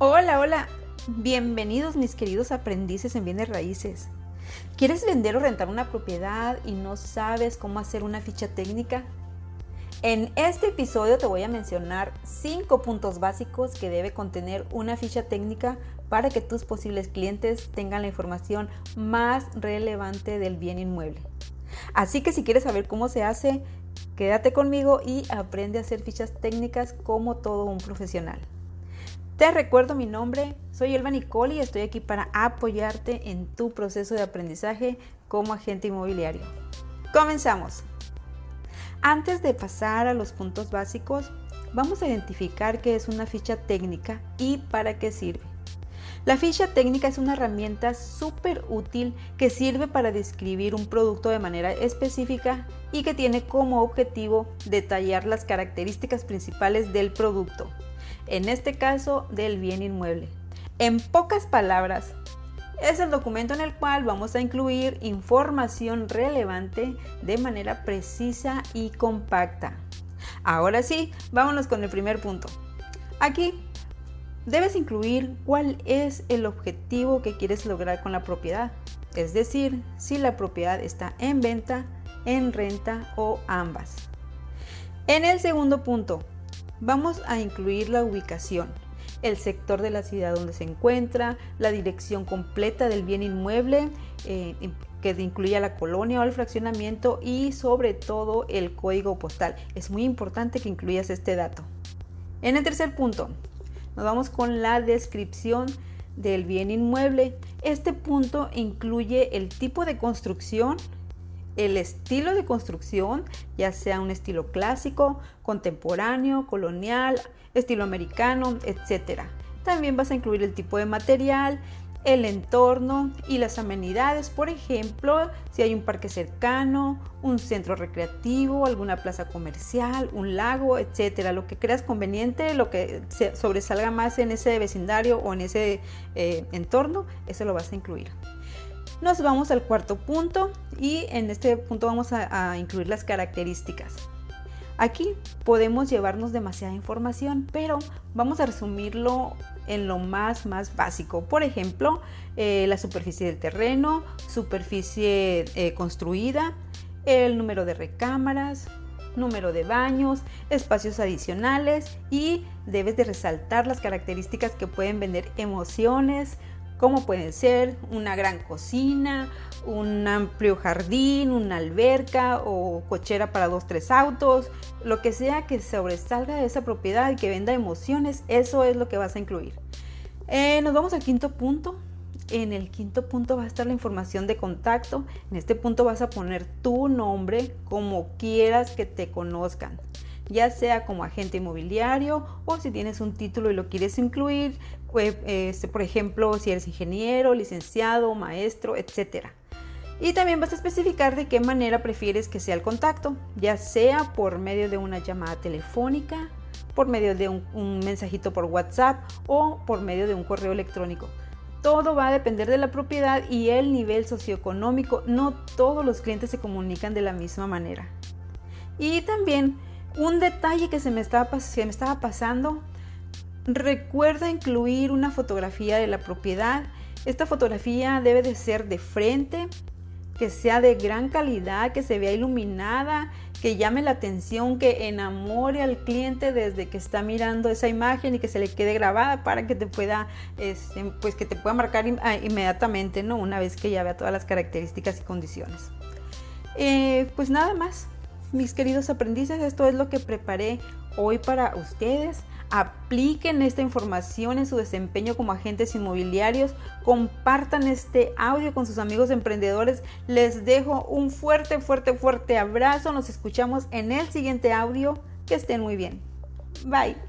Hola, hola. Bienvenidos mis queridos aprendices en bienes raíces. ¿Quieres vender o rentar una propiedad y no sabes cómo hacer una ficha técnica? En este episodio te voy a mencionar 5 puntos básicos que debe contener una ficha técnica para que tus posibles clientes tengan la información más relevante del bien inmueble. Así que si quieres saber cómo se hace, quédate conmigo y aprende a hacer fichas técnicas como todo un profesional. Te recuerdo mi nombre, soy Elba Nicole y estoy aquí para apoyarte en tu proceso de aprendizaje como agente inmobiliario. Comenzamos. Antes de pasar a los puntos básicos, vamos a identificar qué es una ficha técnica y para qué sirve. La ficha técnica es una herramienta súper útil que sirve para describir un producto de manera específica y que tiene como objetivo detallar las características principales del producto, en este caso del bien inmueble. En pocas palabras, es el documento en el cual vamos a incluir información relevante de manera precisa y compacta. Ahora sí, vámonos con el primer punto. Aquí debes incluir cuál es el objetivo que quieres lograr con la propiedad, es decir, si la propiedad está en venta, en renta o ambas. En el segundo punto, Vamos a incluir la ubicación, el sector de la ciudad donde se encuentra, la dirección completa del bien inmueble, eh, que incluya la colonia o el fraccionamiento y sobre todo el código postal. Es muy importante que incluyas este dato. En el tercer punto, nos vamos con la descripción del bien inmueble. Este punto incluye el tipo de construcción, el estilo de construcción, ya sea un estilo clásico, contemporáneo, colonial, estilo americano, etc. También vas a incluir el tipo de material, el entorno y las amenidades, por ejemplo, si hay un parque cercano, un centro recreativo, alguna plaza comercial, un lago, etcétera, lo que creas conveniente, lo que sobresalga más en ese vecindario o en ese eh, entorno, eso lo vas a incluir. Nos vamos al cuarto punto y en este punto vamos a, incluir las características. Aquí podemos llevarnos demasiada información, pero vamos a resumirlo en lo más más básico. Por ejemplo, eh, la superficie del terreno, superficie eh, construida, el número de recámaras, número de baños, espacios adicionales y debes de resaltar las características que pueden vender emociones, como pueden ser una gran cocina, un amplio jardín, una alberca o cochera para dos, tres autos, lo que sea que sobresalga de esa propiedad y que venda emociones, eso es lo que vas a incluir. Eh, nos vamos al quinto punto. En el quinto punto va a estar la información de contacto. En este punto vas a poner tu nombre como quieras que te conozcan ya sea como agente inmobiliario o si tienes un título y lo quieres incluir, este, por ejemplo, si eres ingeniero, licenciado, maestro, etc. Y también vas a especificar de qué manera prefieres que sea el contacto, ya sea por medio de una llamada telefónica, por medio de un, mensajito por WhatsApp o por medio de un correo electrónico. Todo va a depender de la propiedad y el nivel socioeconómico. No todos los clientes se comunican de la misma manera. Y también un detalle que se me estaba, me estaba pasando, recuerda incluir una fotografía de la propiedad. Esta fotografía debe de ser de frente, que sea de gran calidad, que se vea iluminada, que llame la atención, que enamore al cliente desde que está mirando esa imagen y que se le quede grabada para que te pueda, este, pues que te pueda marcar ah, inmediatamente, ¿no? Una vez que ya vea todas las características y condiciones. Eh, pues nada más. Mis queridos aprendices, esto es lo que preparé hoy para ustedes. Apliquen esta información en su desempeño como agentes inmobiliarios. Compartan este audio con sus amigos emprendedores. Les dejo un fuerte, fuerte, fuerte abrazo. Nos escuchamos en el siguiente audio. Que estén muy bien. Bye.